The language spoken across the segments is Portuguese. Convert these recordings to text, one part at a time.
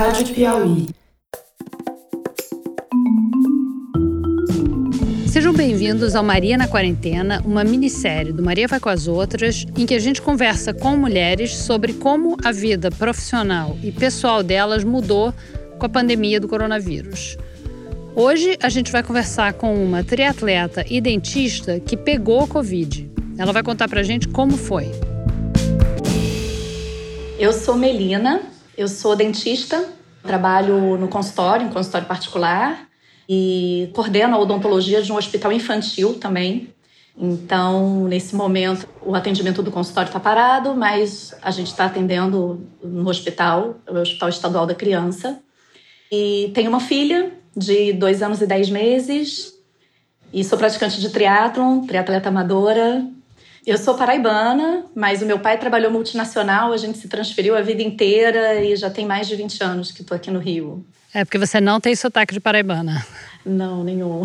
Rádio Piauí. Sejam bem-vindos ao Maria na Quarentena, uma minissérie do Maria Vai com as Outras, em que a gente conversa com mulheres sobre como a vida profissional e pessoal delas mudou com a pandemia do coronavírus. Hoje a gente vai conversar com uma triatleta e dentista que pegou Covid. Ela vai contar pra gente como foi. Eu sou Melina, eu sou dentista, trabalho no consultório, em consultório particular, e coordeno a odontologia de um hospital infantil também. Então, nesse momento, o atendimento do consultório está parado, mas a gente está atendendo no hospital, o Hospital Estadual da Criança. E tenho uma filha de dois anos e dez meses, e sou praticante de triatlon, triatleta amadora, eu sou paraibana, mas o meu pai trabalhou multinacional, a gente se transferiu a vida inteira e já tem mais de 20 anos que estou aqui no Rio. É porque você não tem sotaque de paraibana. Não, nenhum.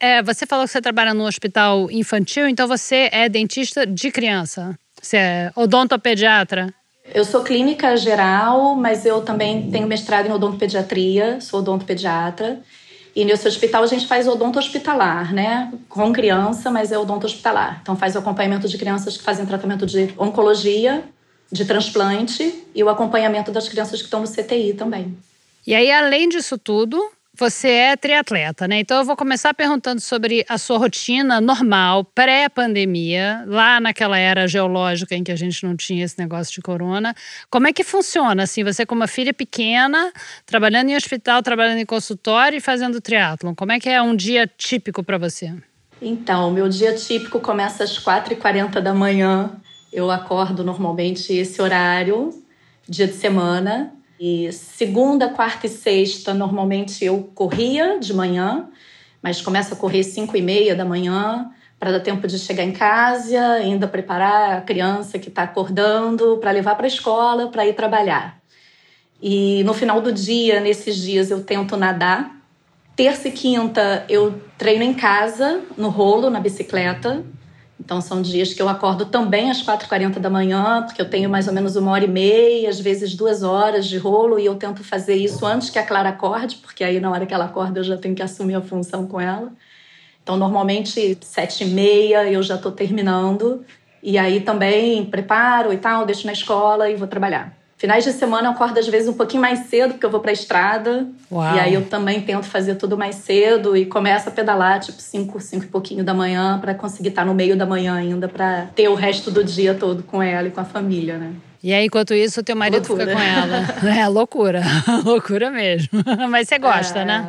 É. é, você falou que você trabalha no hospital infantil, então você é dentista de criança. Você é odontopediatra? Eu sou clínica geral, mas eu também tenho mestrado em odontopediatria, sou odontopediatra. E nesse hospital a gente faz odonto hospitalar, né? Com criança, mas é odonto hospitalar. Então faz o acompanhamento de crianças que fazem tratamento de oncologia, de transplante e o acompanhamento das crianças que estão no CTI também. E aí, além disso tudo, você é triatleta, né? Então eu vou começar perguntando sobre a sua rotina normal, pré-pandemia, lá naquela era geológica em que a gente não tinha esse negócio de corona. Como é que funciona, assim, você com uma filha pequena, trabalhando em hospital, trabalhando em consultório e fazendo triatlon? Como é que é um dia típico para você? Então, meu dia típico começa às 4h40 da manhã. Eu acordo normalmente esse horário, dia de semana, e segunda, quarta e sexta, normalmente eu corria de manhã, mas começo a correr cinco e meia da manhã para dar tempo de chegar em casa, ainda preparar a criança que está acordando para levar para a escola, para ir trabalhar. E no final do dia, nesses dias, eu tento nadar. Terça e quinta eu treino em casa, no rolo, na bicicleta. Então, são dias que eu acordo também às 4h40 da manhã, porque eu tenho mais ou menos uma hora e meia, às vezes duas horas de rolo, e eu tento fazer isso antes que a Clara acorde, porque aí na hora que ela acorda eu já tenho que assumir a função com ela. Então, normalmente, sete e meia eu já estou terminando, e aí também preparo e tal, deixo na escola e vou trabalhar. Finais de semana eu acordo às vezes um pouquinho mais cedo, porque eu vou para a estrada. Uau. E aí eu também tento fazer tudo mais cedo e começo a pedalar tipo 5, 5 e pouquinho da manhã para conseguir estar no meio da manhã ainda para ter o resto do dia todo com ela e com a família, né? E aí, enquanto isso, o teu marido loucura. fica com ela. É loucura, loucura mesmo. Mas você gosta, é... né?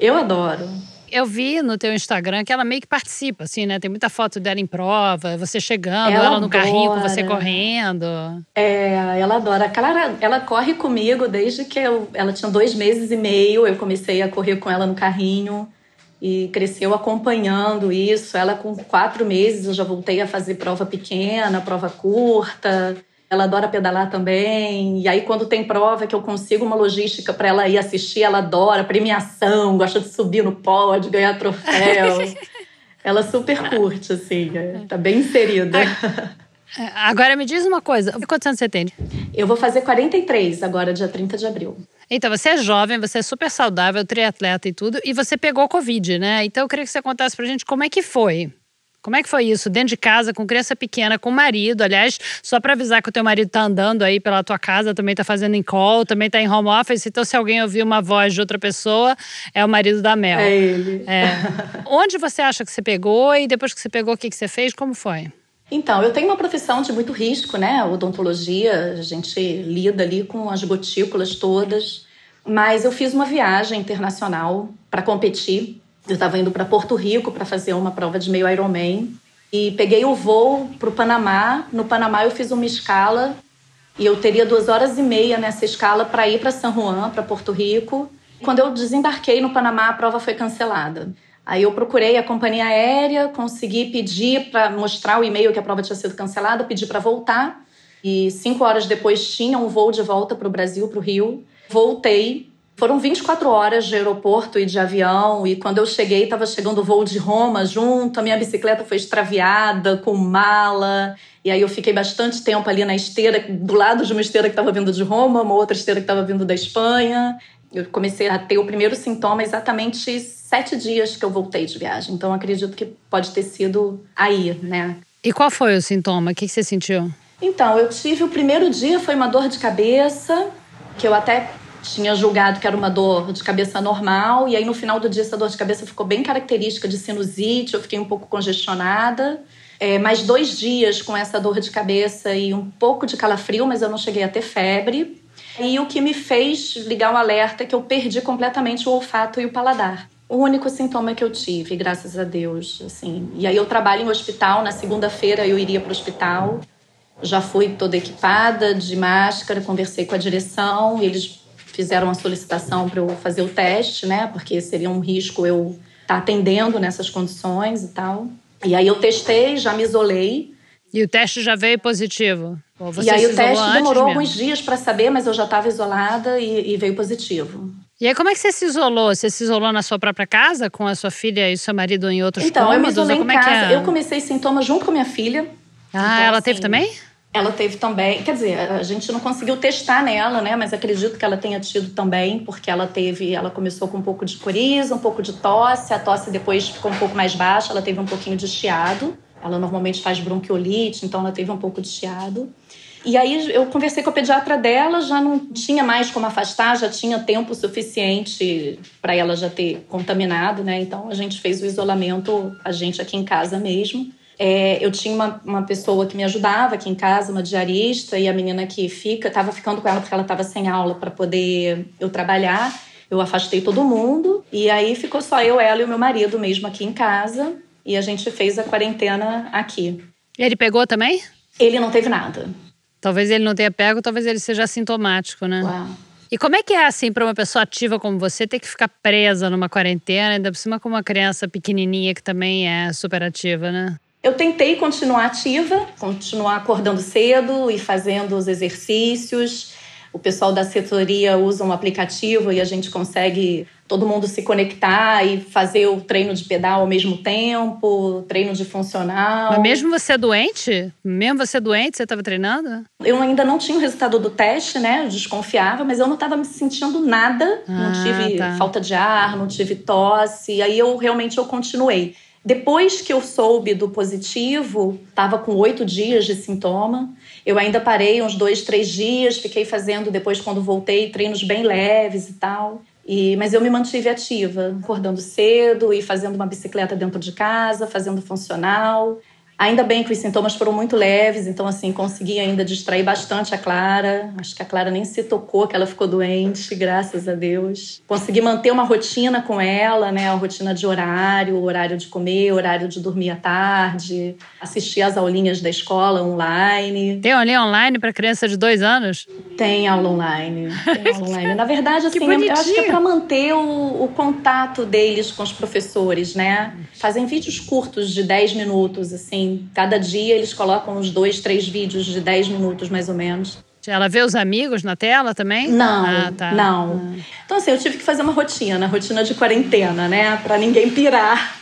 Eu adoro. Eu vi no teu Instagram que ela meio que participa, assim, né? Tem muita foto dela em prova, você chegando, ela, ela no adora. carrinho com você correndo. É, ela adora. Ela, ela corre comigo desde que eu, ela tinha dois meses e meio. Eu comecei a correr com ela no carrinho e cresceu acompanhando isso. Ela com quatro meses eu já voltei a fazer prova pequena, prova curta. Ela adora pedalar também. E aí, quando tem prova que eu consigo uma logística para ela ir assistir, ela adora premiação, gosta de subir no pódio, ganhar troféu. ela super curte, assim, é, tá bem inserida. É, agora me diz uma coisa, quantos anos você tem? Eu vou fazer 43 agora, dia 30 de abril. Então, você é jovem, você é super saudável, triatleta e tudo, e você pegou Covid, né? Então, eu queria que você contasse pra gente como é que foi. Como é que foi isso? Dentro de casa, com criança pequena, com marido. Aliás, só para avisar que o teu marido tá andando aí pela tua casa, também tá fazendo em call, também tá em home office. Então, se alguém ouvir uma voz de outra pessoa, é o marido da Mel. É ele. É. Onde você acha que você pegou e depois que você pegou, o que, que você fez? Como foi? Então, eu tenho uma profissão de muito risco, né? Odontologia, a gente lida ali com as gotículas todas. Mas eu fiz uma viagem internacional para competir eu estava indo para Porto Rico para fazer uma prova de meio Ironman e peguei o voo para o Panamá. No Panamá eu fiz uma escala e eu teria duas horas e meia nessa escala para ir para São Juan, para Porto Rico. Quando eu desembarquei no Panamá, a prova foi cancelada. Aí eu procurei a companhia aérea, consegui pedir para mostrar o e-mail que a prova tinha sido cancelada, pedi para voltar. E cinco horas depois tinha um voo de volta para o Brasil, para o Rio. Voltei Foram 24 horas de aeroporto e de avião, e quando eu cheguei, estava chegando o voo de Roma junto, a minha bicicleta foi extraviada, com mala. E aí eu fiquei bastante tempo ali na esteira, do lado de uma esteira que estava vindo de Roma, uma outra esteira que estava vindo da Espanha. Eu comecei a ter o primeiro sintoma exatamente sete dias que eu voltei de viagem. Então acredito que pode ter sido aí, né? E qual foi o sintoma? O que você sentiu? Então, eu tive o primeiro dia, foi uma dor de cabeça, que eu até tinha julgado que era uma dor de cabeça normal, e aí no final do dia essa dor de cabeça ficou bem característica de sinusite, eu fiquei um pouco congestionada. É, mais dois dias com essa dor de cabeça e um pouco de calafrio, mas eu não cheguei a ter febre. E o que me fez ligar o alerta é que eu perdi completamente o olfato e o paladar. O único sintoma que eu tive, graças a Deus, assim. E aí eu trabalho em hospital, na segunda-feira eu iria para o hospital. Já fui toda equipada, de máscara, conversei com a direção, eles fizeram a solicitação para eu fazer o teste, né? Porque seria um risco eu estar tá atendendo nessas condições e tal. E aí eu testei, já me isolei. E o teste já veio positivo? e aí o teste demorou alguns dias para saber, mas eu já estava isolada e, e, veio positivo. E aí como é que você se isolou? Você se isolou na sua própria casa, com a sua filha e seu marido em outros então, cômodos? Então, eu me isolei em é casa. É? Eu comecei sintomas junto com a minha filha. Ah, então, ela assim, teve também? Ela teve também, quer dizer, a gente não conseguiu testar nela, né? Mas acredito que ela tenha tido também, porque ela teve, ela começou com um pouco de coriza, um pouco de tosse, a tosse depois ficou um pouco mais baixa, ela teve um pouquinho de chiado. Ela normalmente faz bronquiolite, então ela teve um pouco de chiado. E aí eu conversei com a pediatra dela, já não tinha mais como afastar, já tinha tempo suficiente para ela já ter contaminado, né? Então a gente fez o isolamento, a gente aqui em casa mesmo. É, eu tinha uma, uma pessoa que me ajudava aqui em casa, uma diarista, e a menina que fica, estava ficando com ela porque ela estava sem aula para poder eu trabalhar. Eu afastei todo mundo e aí ficou só eu, ela e o meu marido mesmo aqui em casa. E a gente fez a quarentena aqui. Ele pegou também? Ele não teve nada. Talvez ele não tenha pego, talvez ele seja assintomático, né? Uau. E como é que é assim para uma pessoa ativa como você ter que ficar presa numa quarentena, ainda por cima com uma criança pequenininha que também é super ativa, né? Eu tentei continuar ativa, continuar acordando cedo e fazendo os exercícios. O pessoal da setoria usa um aplicativo e a gente consegue todo mundo se conectar e fazer o treino de pedal ao mesmo tempo, treino de funcional. Mas mesmo você doente? Mesmo você doente, você estava treinando? Eu ainda não tinha o resultado do teste, né? Eu desconfiava, mas eu não estava me sentindo nada. Ah, não tive tá. falta de ar, não tive tosse. E aí eu realmente eu continuei. Depois que eu soube do positivo, estava com oito dias de sintoma. Eu ainda parei uns dois, três dias, fiquei fazendo depois, quando voltei, treinos bem leves e tal. E, mas eu me mantive ativa, acordando cedo e fazendo uma bicicleta dentro de casa, fazendo funcional. Ainda bem que os sintomas foram muito leves, então assim, consegui ainda distrair bastante a Clara. Acho que a Clara nem se tocou que ela ficou doente, graças a Deus. Consegui manter uma rotina com ela, né, a rotina de horário, horário de comer, horário de dormir à tarde, assistir às aulinhas da escola online. Tem aulinha online para criança de dois anos? Tem aula online. Tem aula online. Na verdade, assim, eu acho que é para manter o, o contato deles com os professores, né? Fazem vídeos curtos de 10 minutos, assim, cada dia eles colocam uns dois, três vídeos de 10 minutos mais ou menos. Ela vê os amigos na tela também? Não, ah, tá. não. Ah. Então, assim, eu tive que fazer uma rotina, rotina de quarentena, né? Para ninguém pirar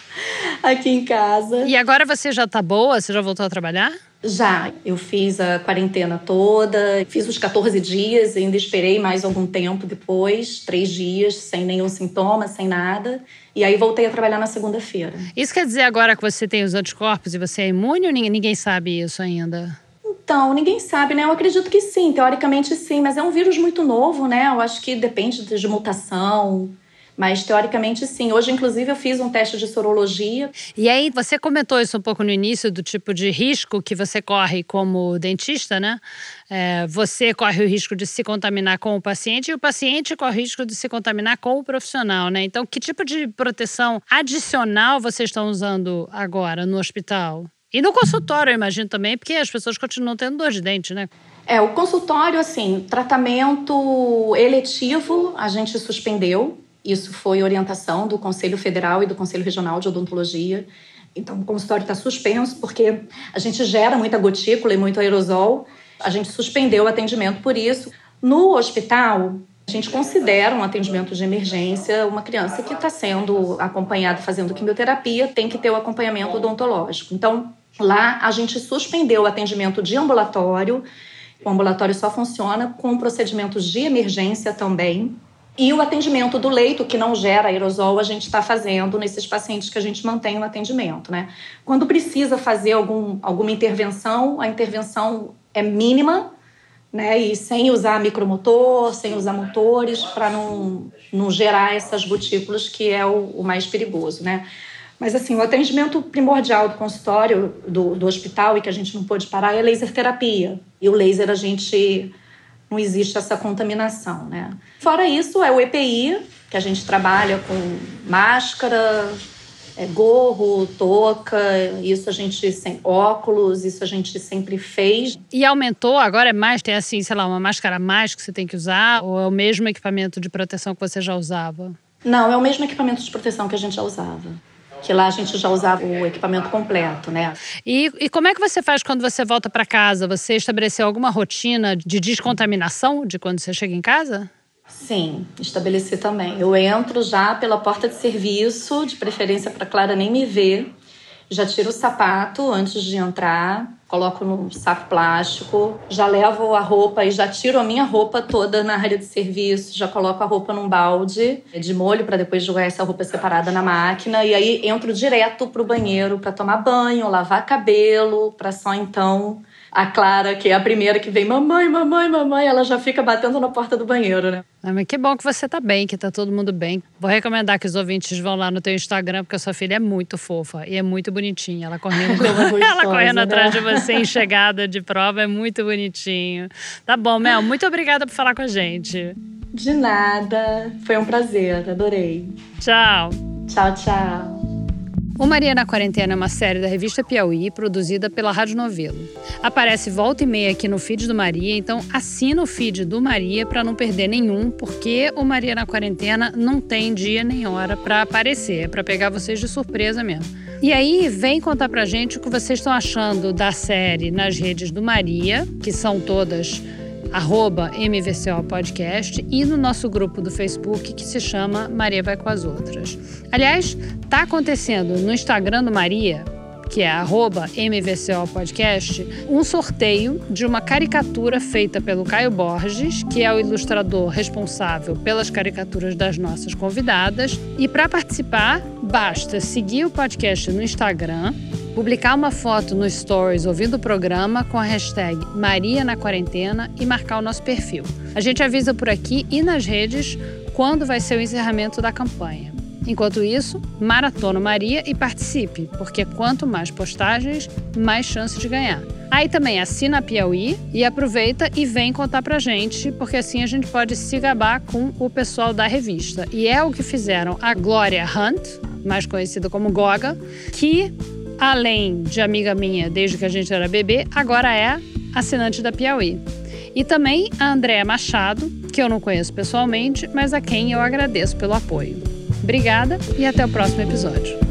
aqui em casa. E agora você já tá boa? Você já voltou a trabalhar? Já. Eu fiz a quarentena toda, fiz os 14 dias, ainda esperei mais algum tempo depois três dias, sem nenhum sintoma, sem nada. E aí voltei a trabalhar na segunda-feira. Isso quer dizer agora que você tem os anticorpos e você é imune ou ninguém sabe isso ainda? Então, ninguém sabe, né? Eu acredito que sim, teoricamente sim, mas é um vírus muito novo, né? Eu acho que depende de mutação. Mas teoricamente sim. Hoje, inclusive, eu fiz um teste de sorologia. E aí, você comentou isso um pouco no início do tipo de risco que você corre como dentista, né? É, você corre o risco de se contaminar com o paciente e o paciente corre o risco de se contaminar com o profissional, né? Então, que tipo de proteção adicional vocês estão usando agora no hospital? E no consultório, eu imagino também, porque as pessoas continuam tendo dor de dente, né? É, o consultório, assim, tratamento eletivo a gente suspendeu, isso foi orientação do Conselho Federal e do Conselho Regional de Odontologia. Então, o consultório está suspenso porque a gente gera muita gotícula e muito aerosol. A gente suspendeu o atendimento por isso. No hospital, A gente considera um atendimento de emergência uma criança que está sendo acompanhada fazendo quimioterapia, tem que ter o acompanhamento odontológico. Então, lá a gente suspendeu o atendimento de ambulatório. O ambulatório só funciona com procedimentos de emergência também. E o atendimento do leito, que não gera aerosol, a gente está fazendo nesses pacientes que a gente mantém no atendimento. Né? Quando precisa fazer algum, alguma intervenção, a intervenção é mínima, né? E sem usar micromotor, sem usar motores, para não, não gerar essas gotículas, que é o, o, mais perigoso, né? Mas, assim, o atendimento primordial do consultório, do, do hospital, e que a gente não pôde parar, é laser terapia. E o laser, a gente... Não existe essa contaminação, né? Fora isso, é o EPI, que a gente trabalha com máscara, é, gorro, touca, isso a gente sem óculos, isso a gente sempre fez. E aumentou, agora é mais, tem assim, sei lá, uma máscara a mais que você tem que usar, ou é o mesmo equipamento de proteção que você já usava? Não, é o mesmo equipamento de proteção que a gente já usava. Que lá a gente já usava o equipamento completo, né? E, e como é que você faz quando você volta para casa? Você estabeleceu alguma rotina de descontaminação de quando você chega em casa? Sim, estabeleci também. Eu entro já pela porta de serviço, de preferência para Clara nem me ver. Já tiro o sapato antes de entrar, coloco no saco plástico, já levo a roupa e já tiro a minha roupa toda na área de serviço, já coloco a roupa num balde de molho para depois jogar essa roupa separada na máquina e aí entro direto pro banheiro para tomar banho, lavar cabelo, para só então a Clara, que é a primeira que vem, mamãe, mamãe, mamãe, ela já fica batendo na porta do banheiro, né? Ah, mas que bom que você tá bem, que tá todo mundo bem. Vou recomendar que os ouvintes vão lá no teu Instagram, porque a sua filha é muito fofa e é muito bonitinha. Ela correndo, ela correndo né? atrás de você em chegada de prova é muito bonitinho. Tá bom, Mel, muito obrigada por falar com a gente. De nada. Foi um prazer, adorei. Tchau. Tchau, tchau. O Maria na Quarentena é uma série da revista Piauí, produzida pela Rádio Novelo. Aparece volta e meia aqui no feed do Maria, então assina o feed do Maria para não perder nenhum, porque o Maria na Quarentena não tem dia nem hora para aparecer, é para pegar vocês de surpresa mesmo. E aí, vem contar pra gente o que vocês estão achando da série nas redes do Maria, que são todas arroba MVCO Podcast e no nosso grupo do Facebook que se chama Maria Vai com as Outras. Aliás, está acontecendo no Instagram do Maria, que é arroba MVCO Podcast, um sorteio de uma caricatura feita pelo Caio Borges, que é o ilustrador responsável pelas caricaturas das nossas convidadas. E para participar, basta seguir o podcast no Instagram publicar uma foto no Stories ouvindo o programa com a hashtag Maria na Quarentena e marcar o nosso perfil. A gente avisa por aqui e nas redes quando vai ser o encerramento da campanha. Enquanto isso, maratona Maria e participe, porque quanto mais postagens, mais chance de ganhar. Aí também assina a Piauí e aproveita e vem contar pra gente, porque assim a gente pode se gabar com o pessoal da revista. E é o que fizeram a Glória Hunt, mais conhecida como Goga, que além de amiga minha desde que a gente era bebê, agora é assinante da Piauí. E também a Andréa Machado, que eu não conheço pessoalmente, mas a quem eu agradeço pelo apoio. Obrigada e até o próximo episódio.